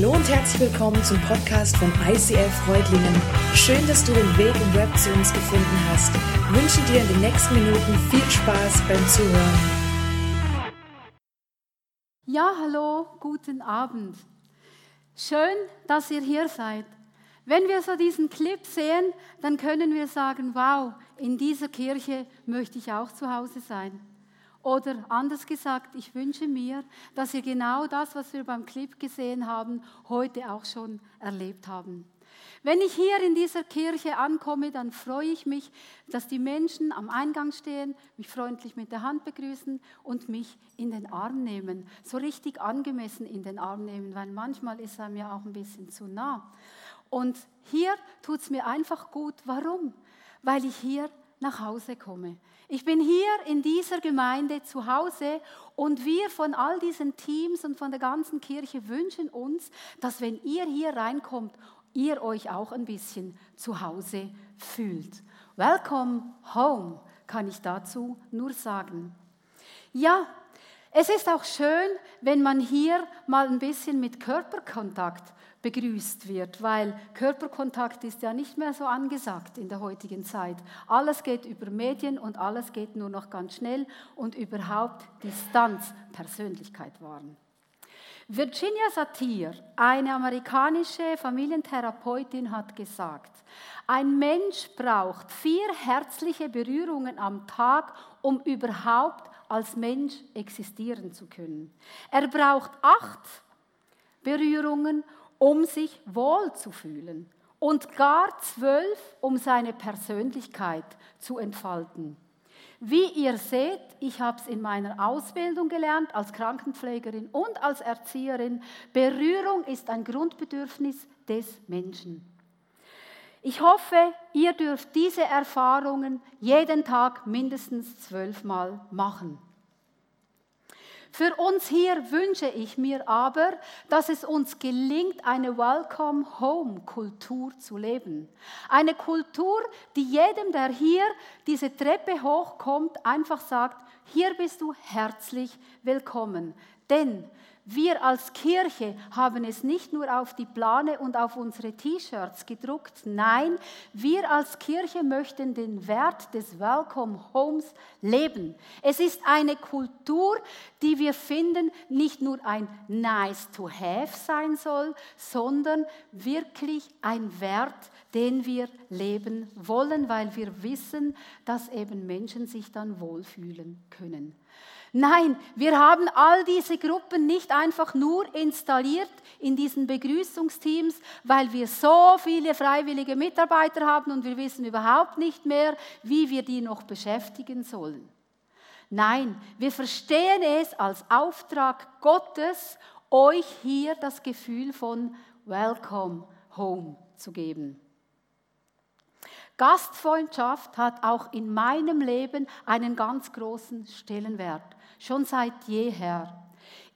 Hallo und herzlich willkommen zum Podcast von ICF Freudlingen. Schön, dass du den Weg im Web zu uns gefunden hast. Ich wünsche dir in den nächsten Minuten viel Spaß beim Zuhören. Ja, hallo, guten Abend. Schön, dass ihr hier seid. Wenn wir so diesen Clip sehen, dann können wir sagen, wow, in dieser Kirche möchte ich auch zu Hause sein. Oder anders gesagt, ich wünsche mir, dass ihr genau das, was wir beim Clip gesehen haben, heute auch schon erlebt haben. Wenn ich hier in dieser Kirche ankomme, dann freue ich mich, dass die Menschen am Eingang stehen, mich freundlich mit der Hand begrüßen und mich in den Arm nehmen. So richtig angemessen in den Arm nehmen, weil manchmal ist er mir auch ein bisschen zu nah. Und hier tut es mir einfach gut. Warum? Weil ich hier nach Hause komme. Ich bin hier in dieser Gemeinde zu Hause und wir von all diesen Teams und von der ganzen Kirche wünschen uns, dass wenn ihr hier reinkommt, ihr euch auch ein bisschen zu Hause fühlt. Welcome home, kann ich dazu nur sagen. Ja, es ist auch schön, wenn man hier mal ein bisschen mit Körperkontakt begrüßt wird, weil Körperkontakt ist ja nicht mehr so angesagt in der heutigen Zeit. Alles geht über Medien und alles geht nur noch ganz schnell und überhaupt Distanz, Persönlichkeit wahren. Virginia Satir, eine amerikanische Familientherapeutin, hat gesagt, ein Mensch braucht vier herzliche Berührungen am Tag, um überhaupt als Mensch existieren zu können. Er braucht acht Berührungen, um sich wohl zu fühlen und gar zwölf, um seine Persönlichkeit zu entfalten. Wie ihr seht, ich habe es in meiner Ausbildung gelernt als Krankenpflegerin und als Erzieherin, Berührung ist ein Grundbedürfnis des Menschen. Ich hoffe, ihr dürft diese Erfahrungen jeden Tag mindestens zwölfmal machen. Für uns hier wünsche ich mir aber, dass es uns gelingt, eine Welcome Home Kultur zu leben. Eine Kultur, die jedem, der hier diese Treppe hochkommt, einfach sagt, hier bist du herzlich willkommen. Denn wir als Kirche haben es nicht nur auf die Plane und auf unsere T-Shirts gedruckt. Nein, wir als Kirche möchten den Wert des Welcome Homes leben. Es ist eine Kultur, die wir finden, nicht nur ein Nice to Have sein soll, sondern wirklich ein Wert, den wir leben wollen, weil wir wissen, dass eben Menschen sich dann wohlfühlen können. Nein, wir haben all diese Gruppen nicht einfach nur installiert in diesen Begrüßungsteams, weil wir so viele freiwillige Mitarbeiter haben und wir wissen überhaupt nicht mehr, wie wir die noch beschäftigen sollen. Nein, wir verstehen es als Auftrag Gottes, euch hier das Gefühl von Welcome Home zu geben. Gastfreundschaft hat auch in meinem Leben einen ganz großen Stellenwert schon seit jeher.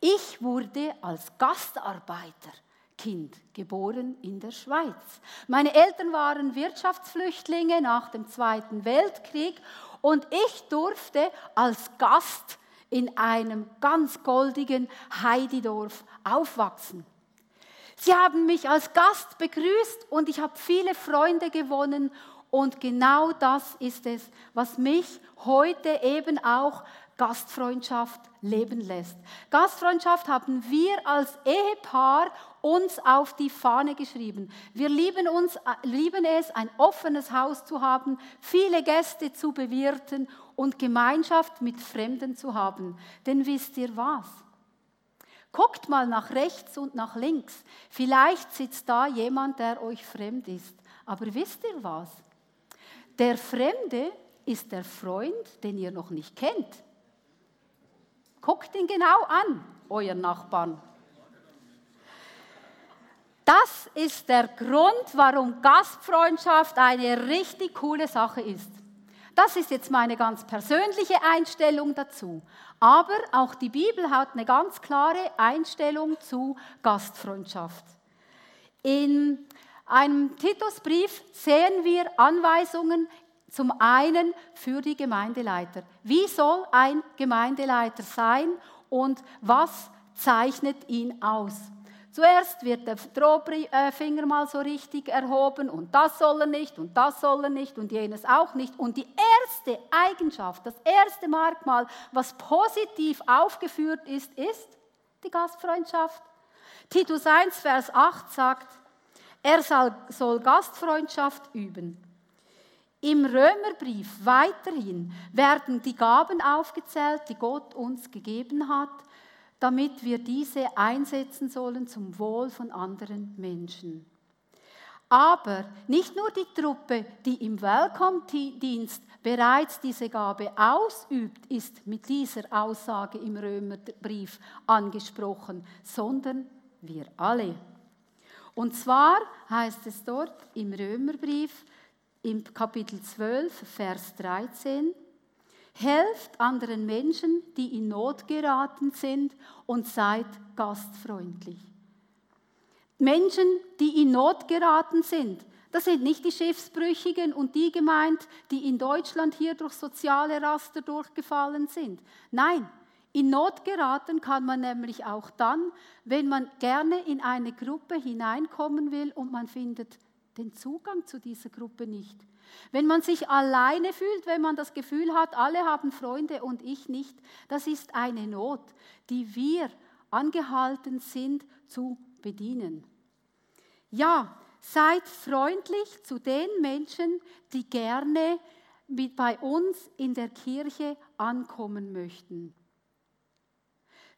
Ich wurde als Gastarbeiterkind geboren in der Schweiz. Meine Eltern waren Wirtschaftsflüchtlinge nach dem Zweiten Weltkrieg und ich durfte als Gast in einem ganz goldigen Heididorf aufwachsen. Sie haben mich als Gast begrüßt und ich habe viele Freunde gewonnen und genau das ist es, was mich heute eben auch Gastfreundschaft leben lässt. Gastfreundschaft haben wir als Ehepaar uns auf die Fahne geschrieben. Wir lieben, uns, lieben es, ein offenes Haus zu haben, viele Gäste zu bewirten und Gemeinschaft mit Fremden zu haben. Denn wisst ihr was? Guckt mal nach rechts und nach links. Vielleicht sitzt da jemand, der euch fremd ist. Aber wisst ihr was? Der Fremde ist der Freund, den ihr noch nicht kennt. Guckt ihn genau an, euer Nachbarn. Das ist der Grund, warum Gastfreundschaft eine richtig coole Sache ist. Das ist jetzt meine ganz persönliche Einstellung dazu. Aber auch die Bibel hat eine ganz klare Einstellung zu Gastfreundschaft. In einem Titusbrief sehen wir Anweisungen zum einen für die Gemeindeleiter. Wie soll ein Gemeindeleiter sein und was zeichnet ihn aus? Zuerst wird der Drohfinger mal so richtig erhoben und das soll er nicht und das soll er nicht und jenes auch nicht. Und die erste Eigenschaft, das erste Merkmal, was positiv aufgeführt ist, ist die Gastfreundschaft. Titus 1, Vers 8 sagt, er soll Gastfreundschaft üben. Im Römerbrief weiterhin werden die Gaben aufgezählt, die Gott uns gegeben hat damit wir diese einsetzen sollen zum Wohl von anderen Menschen. Aber nicht nur die Truppe, die im Welcome-Dienst bereits diese Gabe ausübt, ist mit dieser Aussage im Römerbrief angesprochen, sondern wir alle. Und zwar heißt es dort im Römerbrief im Kapitel 12, Vers 13, Helft anderen Menschen, die in Not geraten sind und seid gastfreundlich. Menschen, die in Not geraten sind, das sind nicht die Schiffsbrüchigen und die gemeint, die in Deutschland hier durch soziale Raster durchgefallen sind. Nein, in Not geraten kann man nämlich auch dann, wenn man gerne in eine Gruppe hineinkommen will und man findet den Zugang zu dieser Gruppe nicht. Wenn man sich alleine fühlt, wenn man das Gefühl hat, alle haben Freunde und ich nicht, das ist eine Not, die wir angehalten sind zu bedienen. Ja, seid freundlich zu den Menschen, die gerne mit bei uns in der Kirche ankommen möchten.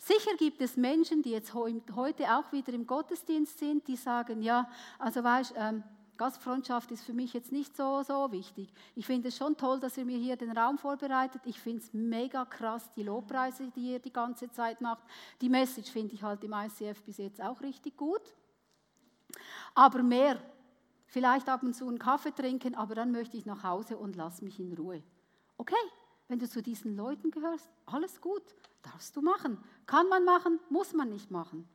Sicher gibt es Menschen, die jetzt heute auch wieder im Gottesdienst sind, die sagen, ja, also weißt, ähm, Gastfreundschaft ist für mich jetzt nicht so, so wichtig. Ich finde es schon toll, dass ihr mir hier den Raum vorbereitet. Ich finde es mega krass, die Lobpreise, die ihr die ganze Zeit macht. Die Message finde ich halt im ICF bis jetzt auch richtig gut. Aber mehr, vielleicht ab und zu einen Kaffee trinken, aber dann möchte ich nach Hause und lass mich in Ruhe. Okay, wenn du zu diesen Leuten gehörst, alles gut, darfst du machen. Kann man machen, muss man nicht machen.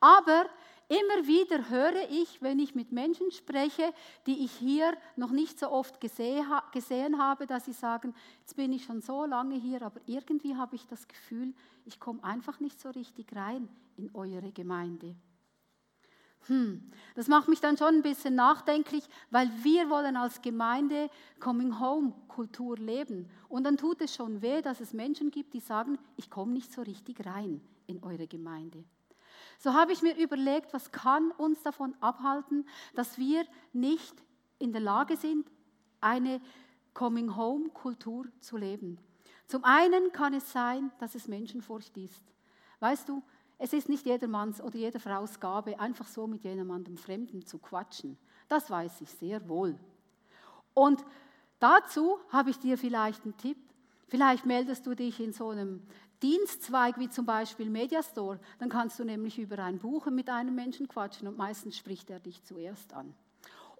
Aber Immer wieder höre ich, wenn ich mit Menschen spreche, die ich hier noch nicht so oft gesehen habe, dass sie sagen, jetzt bin ich schon so lange hier, aber irgendwie habe ich das Gefühl, ich komme einfach nicht so richtig rein in eure Gemeinde. Hm, das macht mich dann schon ein bisschen nachdenklich, weil wir wollen als Gemeinde Coming Home Kultur leben. Und dann tut es schon weh, dass es Menschen gibt, die sagen, ich komme nicht so richtig rein in eure Gemeinde. So habe ich mir überlegt, was kann uns davon abhalten, dass wir nicht in der Lage sind, eine Coming-Home-Kultur zu leben. Zum einen kann es sein, dass es Menschenfurcht ist. Weißt du, es ist nicht jedermanns oder jeder Frau's Gabe, einfach so mit jemandem Fremden zu quatschen. Das weiß ich sehr wohl. Und dazu habe ich dir vielleicht einen Tipp. Vielleicht meldest du dich in so einem Dienstzweig wie zum Beispiel Mediastore, dann kannst du nämlich über ein Buch mit einem Menschen quatschen und meistens spricht er dich zuerst an.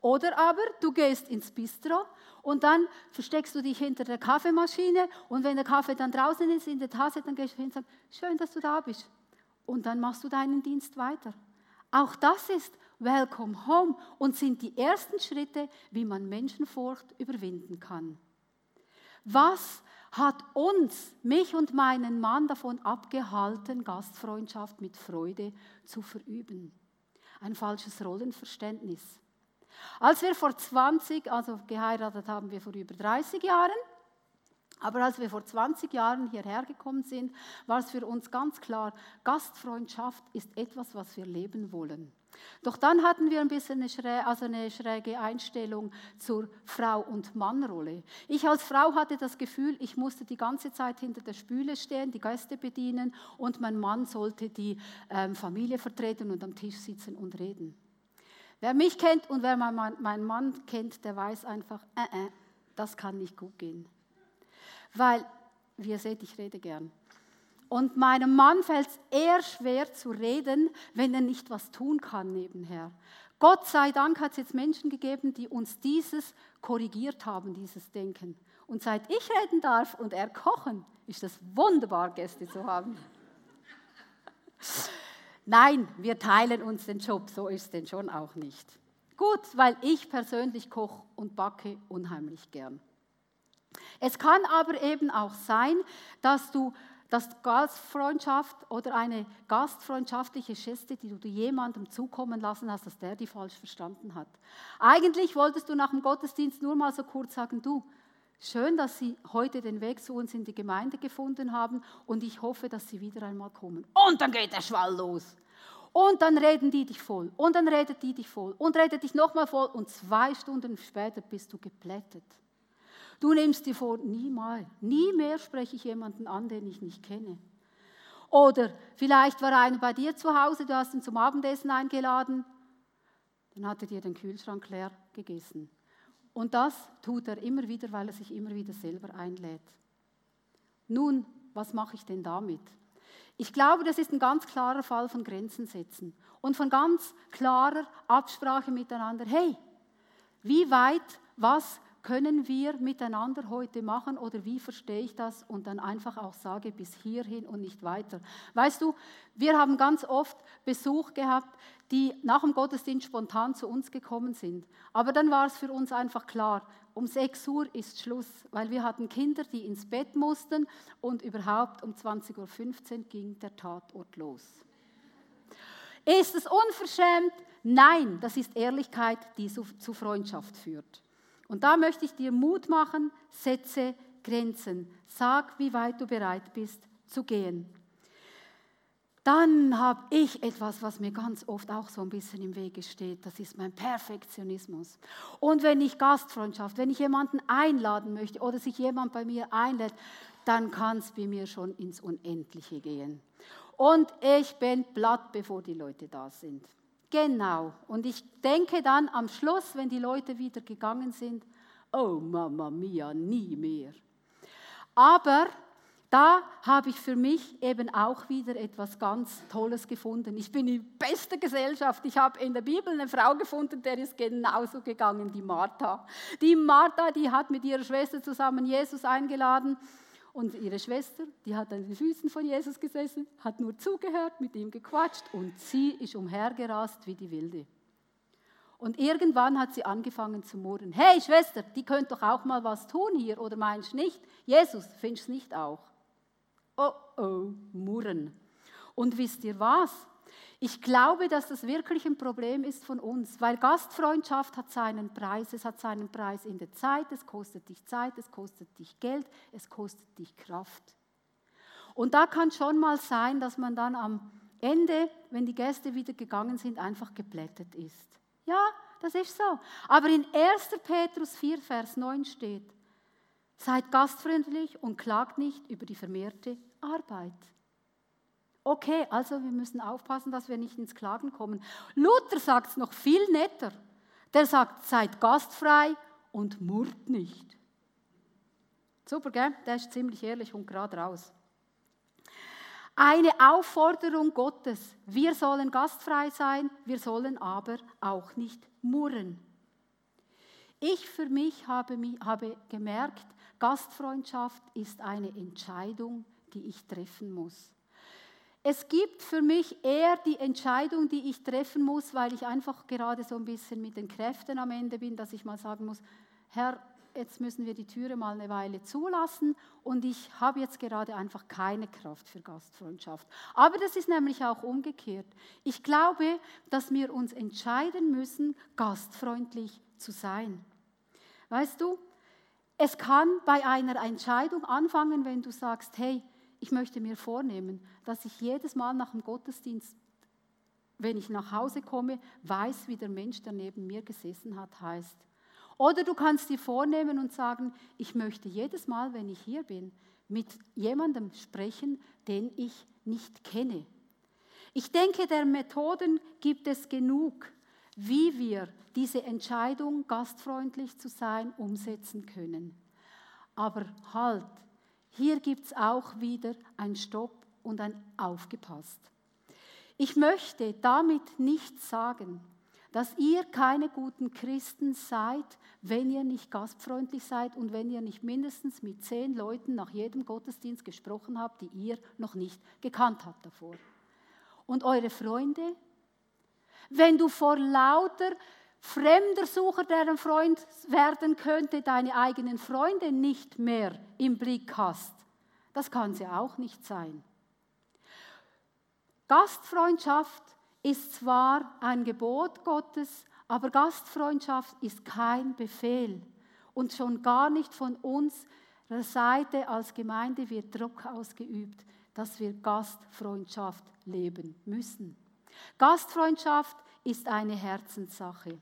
Oder aber du gehst ins Bistro und dann versteckst du dich hinter der Kaffeemaschine und wenn der Kaffee dann draußen ist in der Tasse, dann gehst du hin und sagst, schön, dass du da bist. Und dann machst du deinen Dienst weiter. Auch das ist Welcome Home und sind die ersten Schritte, wie man Menschenfurcht überwinden kann. Was hat uns, mich und meinen Mann davon abgehalten, Gastfreundschaft mit Freude zu verüben. Ein falsches Rollenverständnis. Als wir vor 20, also geheiratet haben wir vor über 30 Jahren, aber als wir vor 20 Jahren hierher gekommen sind, war es für uns ganz klar, Gastfreundschaft ist etwas, was wir leben wollen. Doch dann hatten wir ein bisschen eine, schräge, also eine schräge Einstellung zur Frau- und Mannrolle. Ich als Frau hatte das Gefühl, ich musste die ganze Zeit hinter der Spüle stehen, die Gäste bedienen und mein Mann sollte die ähm, Familie vertreten und am Tisch sitzen und reden. Wer mich kennt und wer meinen Mann, kennt, der weiß einfach, äh, äh, das kann nicht gut gehen. Weil, wie ihr seht, ich rede gern. Und meinem Mann fällt es eher schwer zu reden, wenn er nicht was tun kann nebenher. Gott sei Dank hat es jetzt Menschen gegeben, die uns dieses korrigiert haben, dieses Denken. Und seit ich reden darf und er kochen, ist es wunderbar, Gäste zu haben. Nein, wir teilen uns den Job, so ist es denn schon auch nicht. Gut, weil ich persönlich koche und backe unheimlich gern. Es kann aber eben auch sein, dass du dass Gastfreundschaft oder eine gastfreundschaftliche Geste, die du jemandem zukommen lassen hast, dass der die falsch verstanden hat. Eigentlich wolltest du nach dem Gottesdienst nur mal so kurz sagen, du, schön, dass Sie heute den Weg zu uns in die Gemeinde gefunden haben und ich hoffe, dass Sie wieder einmal kommen. Und dann geht der Schwall los. Und dann reden die dich voll. Und dann redet die dich voll. Und redet dich nochmal voll. Und zwei Stunden später bist du geplättet. Du nimmst dir vor, nie mal, nie mehr spreche ich jemanden an, den ich nicht kenne. Oder vielleicht war einer bei dir zu Hause, du hast ihn zum Abendessen eingeladen, dann hat er dir den Kühlschrank leer gegessen. Und das tut er immer wieder, weil er sich immer wieder selber einlädt. Nun, was mache ich denn damit? Ich glaube, das ist ein ganz klarer Fall von Grenzen setzen und von ganz klarer Absprache miteinander. Hey, wie weit, was können wir miteinander heute machen oder wie verstehe ich das und dann einfach auch sage bis hierhin und nicht weiter. Weißt du, wir haben ganz oft Besuch gehabt, die nach dem Gottesdienst spontan zu uns gekommen sind. Aber dann war es für uns einfach klar, um 6 Uhr ist Schluss, weil wir hatten Kinder, die ins Bett mussten und überhaupt um 20.15 Uhr ging der Tatort los. Ist es unverschämt? Nein, das ist Ehrlichkeit, die zu Freundschaft führt. Und da möchte ich dir Mut machen, setze Grenzen. Sag, wie weit du bereit bist zu gehen. Dann habe ich etwas, was mir ganz oft auch so ein bisschen im Wege steht. Das ist mein Perfektionismus. Und wenn ich Gastfreundschaft, wenn ich jemanden einladen möchte oder sich jemand bei mir einlädt, dann kann es bei mir schon ins Unendliche gehen. Und ich bin platt, bevor die Leute da sind. Genau. Und ich denke dann am Schluss, wenn die Leute wieder gegangen sind, oh Mama mia, nie mehr. Aber da habe ich für mich eben auch wieder etwas ganz Tolles gefunden. Ich bin in bester Gesellschaft. Ich habe in der Bibel eine Frau gefunden, der ist genauso gegangen, die Martha. Die Martha, die hat mit ihrer Schwester zusammen Jesus eingeladen und ihre Schwester, die hat an den Füßen von Jesus gesessen, hat nur zugehört, mit ihm gequatscht und sie ist umhergerast wie die Wilde. Und irgendwann hat sie angefangen zu murren. Hey Schwester, die könnt doch auch mal was tun hier, oder meinst nicht? Jesus, findest nicht auch? Oh oh, murren. Und wisst ihr was? Ich glaube, dass das wirklich ein Problem ist von uns, weil Gastfreundschaft hat seinen Preis. Es hat seinen Preis in der Zeit, es kostet dich Zeit, es kostet dich Geld, es kostet dich Kraft. Und da kann schon mal sein, dass man dann am Ende, wenn die Gäste wieder gegangen sind, einfach geblättet ist. Ja, das ist so. Aber in 1. Petrus 4, Vers 9 steht, seid gastfreundlich und klagt nicht über die vermehrte Arbeit. Okay, also wir müssen aufpassen, dass wir nicht ins Klagen kommen. Luther sagt es noch viel netter. Der sagt, seid gastfrei und murrt nicht. Super, gell? Der ist ziemlich ehrlich und gerade raus. Eine Aufforderung Gottes. Wir sollen gastfrei sein, wir sollen aber auch nicht murren. Ich für mich habe, habe gemerkt, Gastfreundschaft ist eine Entscheidung, die ich treffen muss. Es gibt für mich eher die Entscheidung, die ich treffen muss, weil ich einfach gerade so ein bisschen mit den Kräften am Ende bin, dass ich mal sagen muss, Herr, jetzt müssen wir die Türe mal eine Weile zulassen und ich habe jetzt gerade einfach keine Kraft für Gastfreundschaft. Aber das ist nämlich auch umgekehrt. Ich glaube, dass wir uns entscheiden müssen, gastfreundlich zu sein. Weißt du, es kann bei einer Entscheidung anfangen, wenn du sagst, hey, ich möchte mir vornehmen, dass ich jedes Mal nach dem Gottesdienst, wenn ich nach Hause komme, weiß, wie der Mensch, der neben mir gesessen hat, heißt. Oder du kannst dir vornehmen und sagen, ich möchte jedes Mal, wenn ich hier bin, mit jemandem sprechen, den ich nicht kenne. Ich denke, der Methoden gibt es genug, wie wir diese Entscheidung, gastfreundlich zu sein, umsetzen können. Aber halt, hier gibt es auch wieder ein Stopp und ein Aufgepasst. Ich möchte damit nicht sagen, dass ihr keine guten Christen seid, wenn ihr nicht gastfreundlich seid und wenn ihr nicht mindestens mit zehn Leuten nach jedem Gottesdienst gesprochen habt, die ihr noch nicht gekannt habt davor. Und eure Freunde? Wenn du vor lauter fremder Sucher, der Freund werden könnte, deine eigenen Freunde nicht mehr im Blick hast, Das kann sie auch nicht sein. Gastfreundschaft ist zwar ein Gebot Gottes, aber Gastfreundschaft ist kein Befehl. Und schon gar nicht von unserer Seite als Gemeinde wird Druck ausgeübt, dass wir Gastfreundschaft leben müssen. Gastfreundschaft ist eine Herzenssache.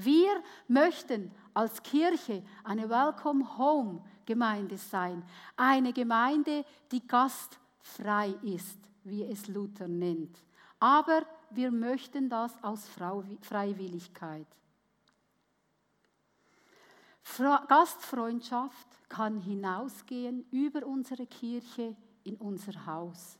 Wir möchten als Kirche eine Welcome Home Gemeinde sein, eine Gemeinde, die gastfrei ist, wie es Luther nennt. Aber wir möchten das aus Freiwilligkeit. Gastfreundschaft kann hinausgehen über unsere Kirche in unser Haus.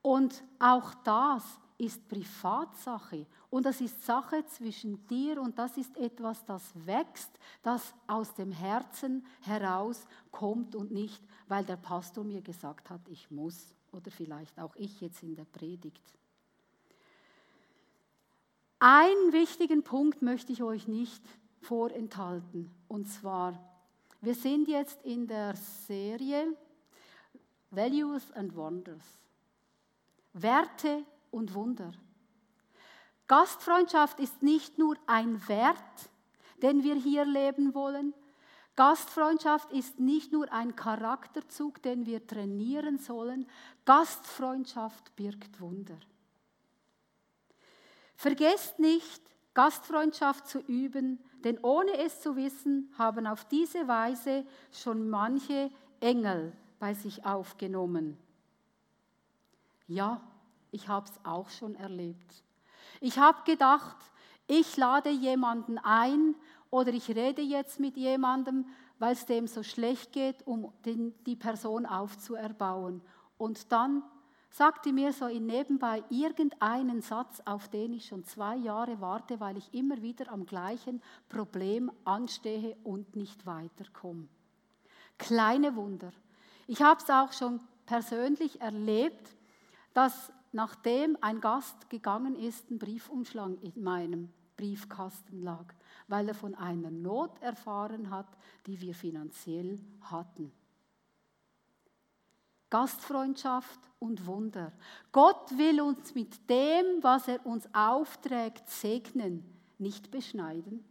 Und auch das ist Privatsache und das ist Sache zwischen dir und das ist etwas, das wächst, das aus dem Herzen heraus kommt und nicht, weil der Pastor mir gesagt hat, ich muss oder vielleicht auch ich jetzt in der Predigt. Einen wichtigen Punkt möchte ich euch nicht vorenthalten und zwar, wir sind jetzt in der Serie Values and Wonders. Werte und Wunder. Gastfreundschaft ist nicht nur ein Wert, den wir hier leben wollen. Gastfreundschaft ist nicht nur ein Charakterzug, den wir trainieren sollen. Gastfreundschaft birgt Wunder. Vergesst nicht, Gastfreundschaft zu üben, denn ohne es zu wissen, haben auf diese Weise schon manche Engel bei sich aufgenommen. Ja, ich habe es auch schon erlebt. Ich habe gedacht, ich lade jemanden ein oder ich rede jetzt mit jemandem, weil es dem so schlecht geht, um den, die Person aufzuerbauen. Und dann sagte mir so in nebenbei irgendeinen Satz, auf den ich schon zwei Jahre warte, weil ich immer wieder am gleichen Problem anstehe und nicht weiterkomme. Kleine Wunder. Ich habe es auch schon persönlich erlebt, dass nachdem ein Gast gegangen ist, ein Briefumschlag in meinem Briefkasten lag, weil er von einer Not erfahren hat, die wir finanziell hatten. Gastfreundschaft und Wunder. Gott will uns mit dem, was er uns aufträgt, segnen, nicht beschneiden.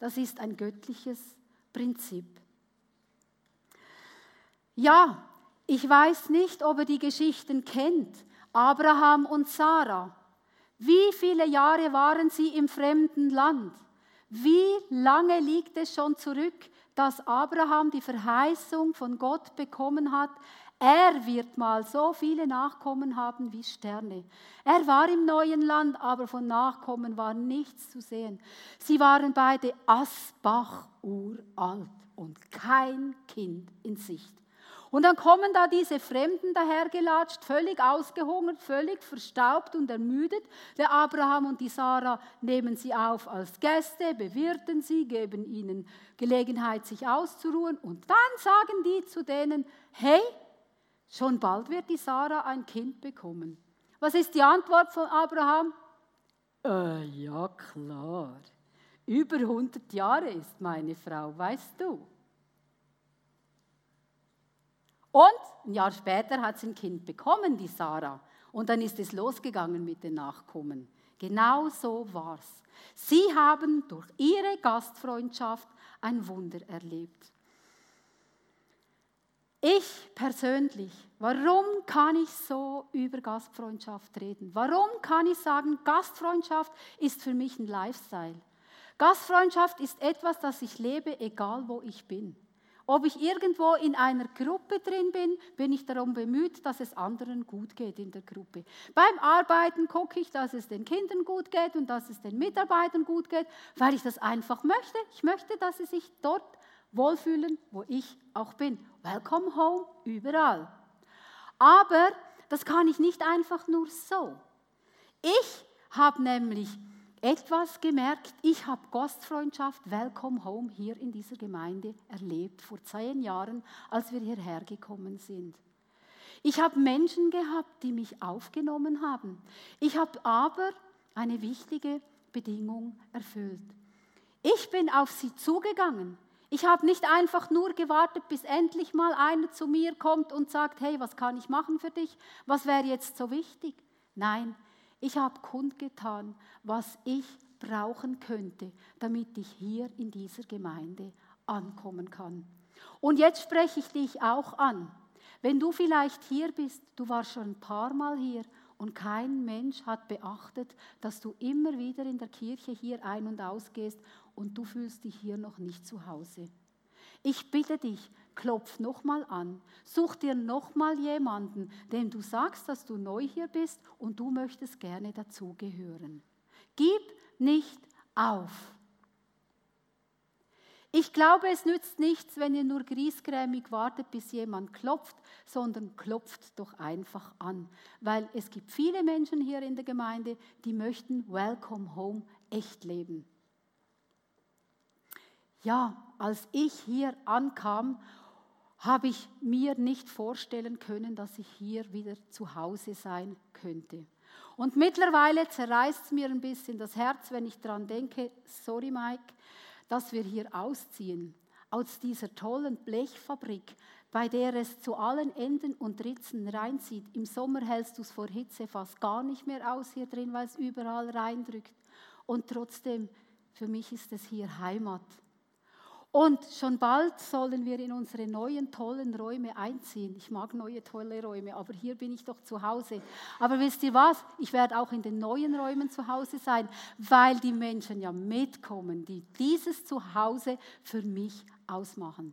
Das ist ein göttliches Prinzip. Ja, ich weiß nicht, ob er die Geschichten kennt, Abraham und Sarah. Wie viele Jahre waren sie im fremden Land? Wie lange liegt es schon zurück, dass Abraham die Verheißung von Gott bekommen hat, er wird mal so viele Nachkommen haben wie Sterne. Er war im neuen Land, aber von Nachkommen war nichts zu sehen. Sie waren beide Asbach uralt und kein Kind in Sicht. Und dann kommen da diese Fremden dahergelatscht, völlig ausgehungert, völlig verstaubt und ermüdet. Der Abraham und die Sarah nehmen sie auf als Gäste, bewirten sie, geben ihnen Gelegenheit, sich auszuruhen. Und dann sagen die zu denen, hey, schon bald wird die Sarah ein Kind bekommen. Was ist die Antwort von Abraham? Äh, ja klar, über 100 Jahre ist meine Frau, weißt du. Und ein Jahr später hat sie ein Kind bekommen, die Sarah. Und dann ist es losgegangen mit den Nachkommen. Genau so war's. Sie haben durch ihre Gastfreundschaft ein Wunder erlebt. Ich persönlich, warum kann ich so über Gastfreundschaft reden? Warum kann ich sagen, Gastfreundschaft ist für mich ein Lifestyle? Gastfreundschaft ist etwas, das ich lebe, egal wo ich bin. Ob ich irgendwo in einer Gruppe drin bin, bin ich darum bemüht, dass es anderen gut geht in der Gruppe. Beim Arbeiten gucke ich, dass es den Kindern gut geht und dass es den Mitarbeitern gut geht, weil ich das einfach möchte. Ich möchte, dass sie sich dort wohlfühlen, wo ich auch bin. Welcome home, überall. Aber das kann ich nicht einfach nur so. Ich habe nämlich etwas gemerkt. Ich habe Gastfreundschaft, Welcome Home hier in dieser Gemeinde erlebt, vor zehn Jahren, als wir hierher gekommen sind. Ich habe Menschen gehabt, die mich aufgenommen haben. Ich habe aber eine wichtige Bedingung erfüllt. Ich bin auf sie zugegangen. Ich habe nicht einfach nur gewartet, bis endlich mal einer zu mir kommt und sagt, hey, was kann ich machen für dich? Was wäre jetzt so wichtig? Nein, ich habe kundgetan, was ich brauchen könnte, damit ich hier in dieser Gemeinde ankommen kann. Und jetzt spreche ich dich auch an. Wenn du vielleicht hier bist, du warst schon ein paar Mal hier und kein Mensch hat beachtet, dass du immer wieder in der Kirche hier ein- und ausgehst und du fühlst dich hier noch nicht zu Hause. Ich bitte dich, klopf nochmal an, such dir nochmal jemanden, dem du sagst, dass du neu hier bist und du möchtest gerne dazugehören. Gib nicht auf. Ich glaube, es nützt nichts, wenn ihr nur griesgrämig wartet, bis jemand klopft, sondern klopft doch einfach an. Weil es gibt viele Menschen hier in der Gemeinde, die möchten Welcome Home echt leben. Ja, als ich hier ankam, habe ich mir nicht vorstellen können, dass ich hier wieder zu Hause sein könnte. Und mittlerweile zerreißt es mir ein bisschen das Herz, wenn ich daran denke, sorry Mike, dass wir hier ausziehen aus dieser tollen Blechfabrik, bei der es zu allen Enden und Ritzen reinzieht. Im Sommer hältst du es vor Hitze fast gar nicht mehr aus hier drin, weil es überall reindrückt. Und trotzdem, für mich ist es hier Heimat. Und schon bald sollen wir in unsere neuen tollen Räume einziehen. Ich mag neue tolle Räume, aber hier bin ich doch zu Hause. Aber wisst ihr was? Ich werde auch in den neuen Räumen zu Hause sein, weil die Menschen ja mitkommen, die dieses Zuhause für mich ausmachen.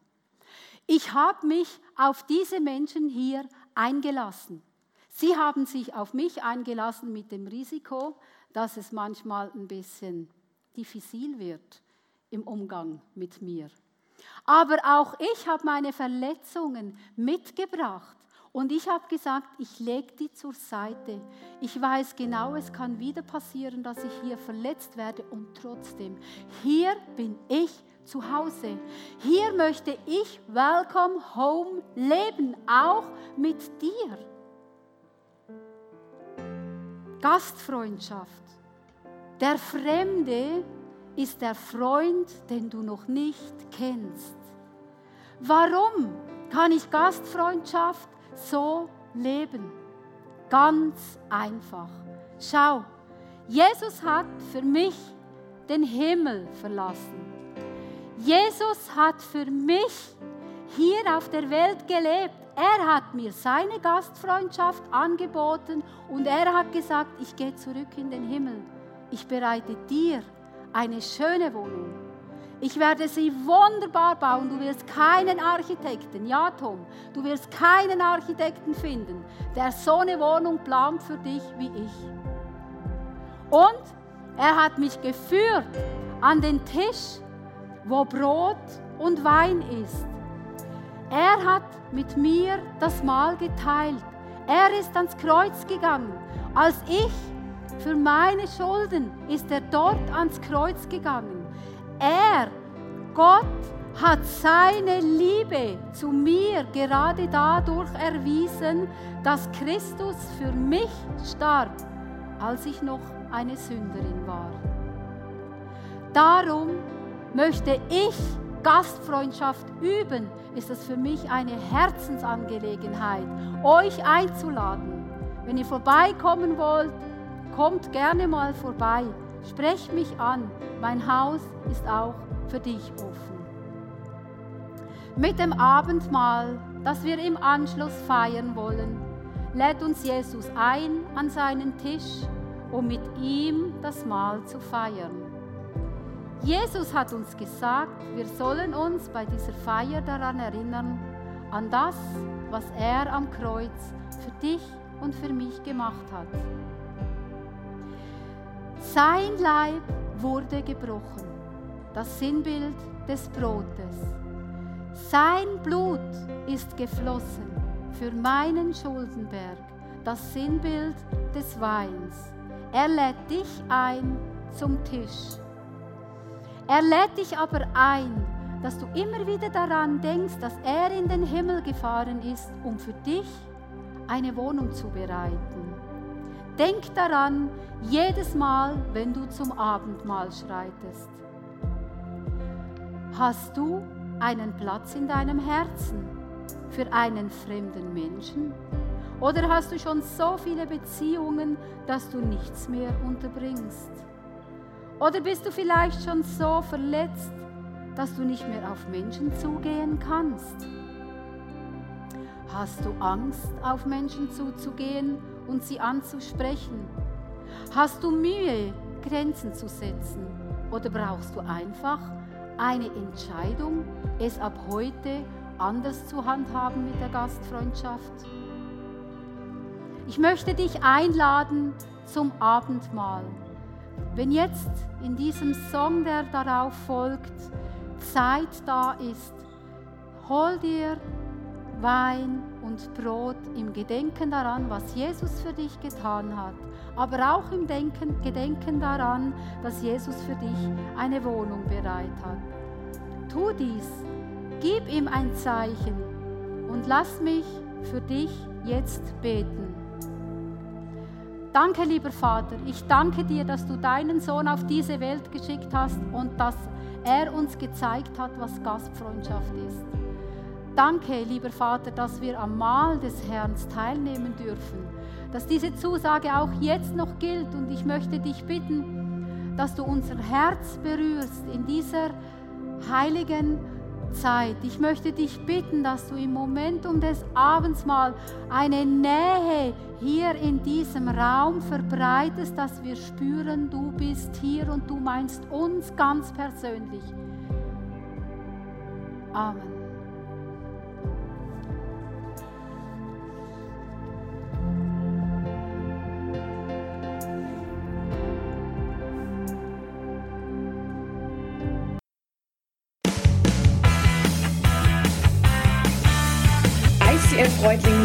Ich habe mich auf diese Menschen hier eingelassen. Sie haben sich auf mich eingelassen mit dem Risiko, dass es manchmal ein bisschen diffizil wird im Umgang mit mir. Aber auch ich habe meine Verletzungen mitgebracht. Und ich habe gesagt, ich lege die zur Seite. Ich weiß genau, es kann wieder passieren, dass ich hier verletzt werde. Und trotzdem, hier bin ich zu Hause. Hier möchte ich Welcome Home leben, auch mit dir. Gastfreundschaft. Der Fremde ist der Freund, den du noch nicht kennst. Warum kann ich Gastfreundschaft so leben? Ganz einfach. Schau, Jesus hat für mich den Himmel verlassen. Jesus hat für mich hier auf der Welt gelebt. Er hat mir seine Gastfreundschaft angeboten und er hat gesagt, ich gehe zurück in den Himmel. Ich bereite dir eine schöne Wohnung. Ich werde sie wunderbar bauen. Du wirst keinen Architekten, ja Tom, du wirst keinen Architekten finden, der so eine Wohnung plant für dich wie ich. Und er hat mich geführt an den Tisch, wo Brot und Wein ist. Er hat mit mir das Mahl geteilt. Er ist ans Kreuz gegangen, als ich für meine Schulden ist er dort ans Kreuz gegangen. Er, Gott, hat seine Liebe zu mir gerade dadurch erwiesen, dass Christus für mich starb, als ich noch eine Sünderin war. Darum möchte ich Gastfreundschaft üben, ist es für mich eine Herzensangelegenheit, euch einzuladen. Wenn ihr vorbeikommen wollt, Kommt gerne mal vorbei, sprecht mich an. Mein Haus ist auch für dich offen. Mit dem Abendmahl, das wir im Anschluss feiern wollen, lädt uns Jesus ein an seinen Tisch, um mit ihm das Mahl zu feiern. Jesus hat uns gesagt, wir sollen uns bei dieser Feier daran erinnern, an das, was er am Kreuz für dich und für mich gemacht hat. Sein Leib wurde gebrochen, das Sinnbild des Brotes. Sein Blut ist geflossen für meinen Schuldenberg, das Sinnbild des Weins. Er lädt dich ein zum Tisch. Er lädt dich aber ein, dass du immer wieder daran denkst, dass er in den Himmel gefahren ist, um für dich eine Wohnung zu bereiten. Denk daran, jedes Mal, wenn du zum Abendmahl schreitest. Hast du einen Platz in deinem Herzen für einen fremden Menschen? Oder hast du schon so viele Beziehungen, dass du nichts mehr unterbringst? Oder bist du vielleicht schon so verletzt, dass du nicht mehr auf Menschen zugehen kannst? Hast du Angst, auf Menschen zuzugehen und sie anzusprechen? Hast du Mühe, Grenzen zu setzen? Oder brauchst du einfach eine Entscheidung, es ab heute anders zu handhaben mit der Gastfreundschaft? Ich möchte dich einladen zum Abendmahl. Wenn jetzt in diesem Song, der darauf folgt, Zeit da ist, hol dir Wein und Brot im Gedenken daran, was Jesus für dich getan hat, aber auch im Denken, Gedenken daran, dass Jesus für dich eine Wohnung bereit hat. Tu dies, gib ihm ein Zeichen und lass mich für dich jetzt beten. Danke, lieber Vater, ich danke dir, dass du deinen Sohn auf diese Welt geschickt hast und dass er uns gezeigt hat, was Gastfreundschaft ist. Danke, lieber Vater, dass wir am Mahl des Herrn teilnehmen dürfen, dass diese Zusage auch jetzt noch gilt und ich möchte dich bitten, dass du unser Herz berührst in dieser heiligen Zeit. Ich möchte dich bitten, dass du im Momentum des Abendsmahl eine Nähe hier in diesem Raum verbreitest, dass wir spüren, du bist hier und du meinst uns ganz persönlich. Amen.